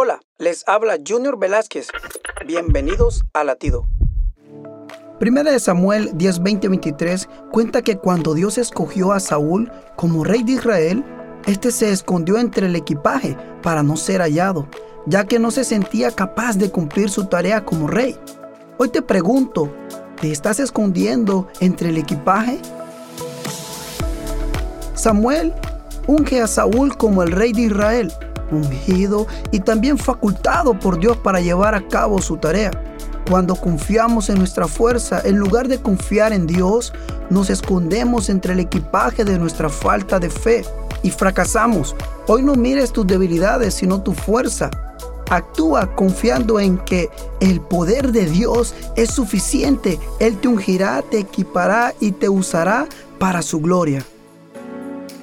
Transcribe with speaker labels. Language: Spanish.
Speaker 1: Hola, les habla Junior Velázquez. Bienvenidos a Latido. Primera de Samuel 10, 23 cuenta que cuando Dios escogió a Saúl como rey de Israel, este se escondió entre el equipaje para no ser hallado, ya que no se sentía capaz de cumplir su tarea como rey. Hoy te pregunto, ¿te estás escondiendo entre el equipaje? Samuel unge a Saúl como el rey de Israel ungido y también facultado por Dios para llevar a cabo su tarea. Cuando confiamos en nuestra fuerza, en lugar de confiar en Dios, nos escondemos entre el equipaje de nuestra falta de fe y fracasamos. Hoy no mires tus debilidades, sino tu fuerza. Actúa confiando en que el poder de Dios es suficiente. Él te ungirá, te equipará y te usará para su gloria.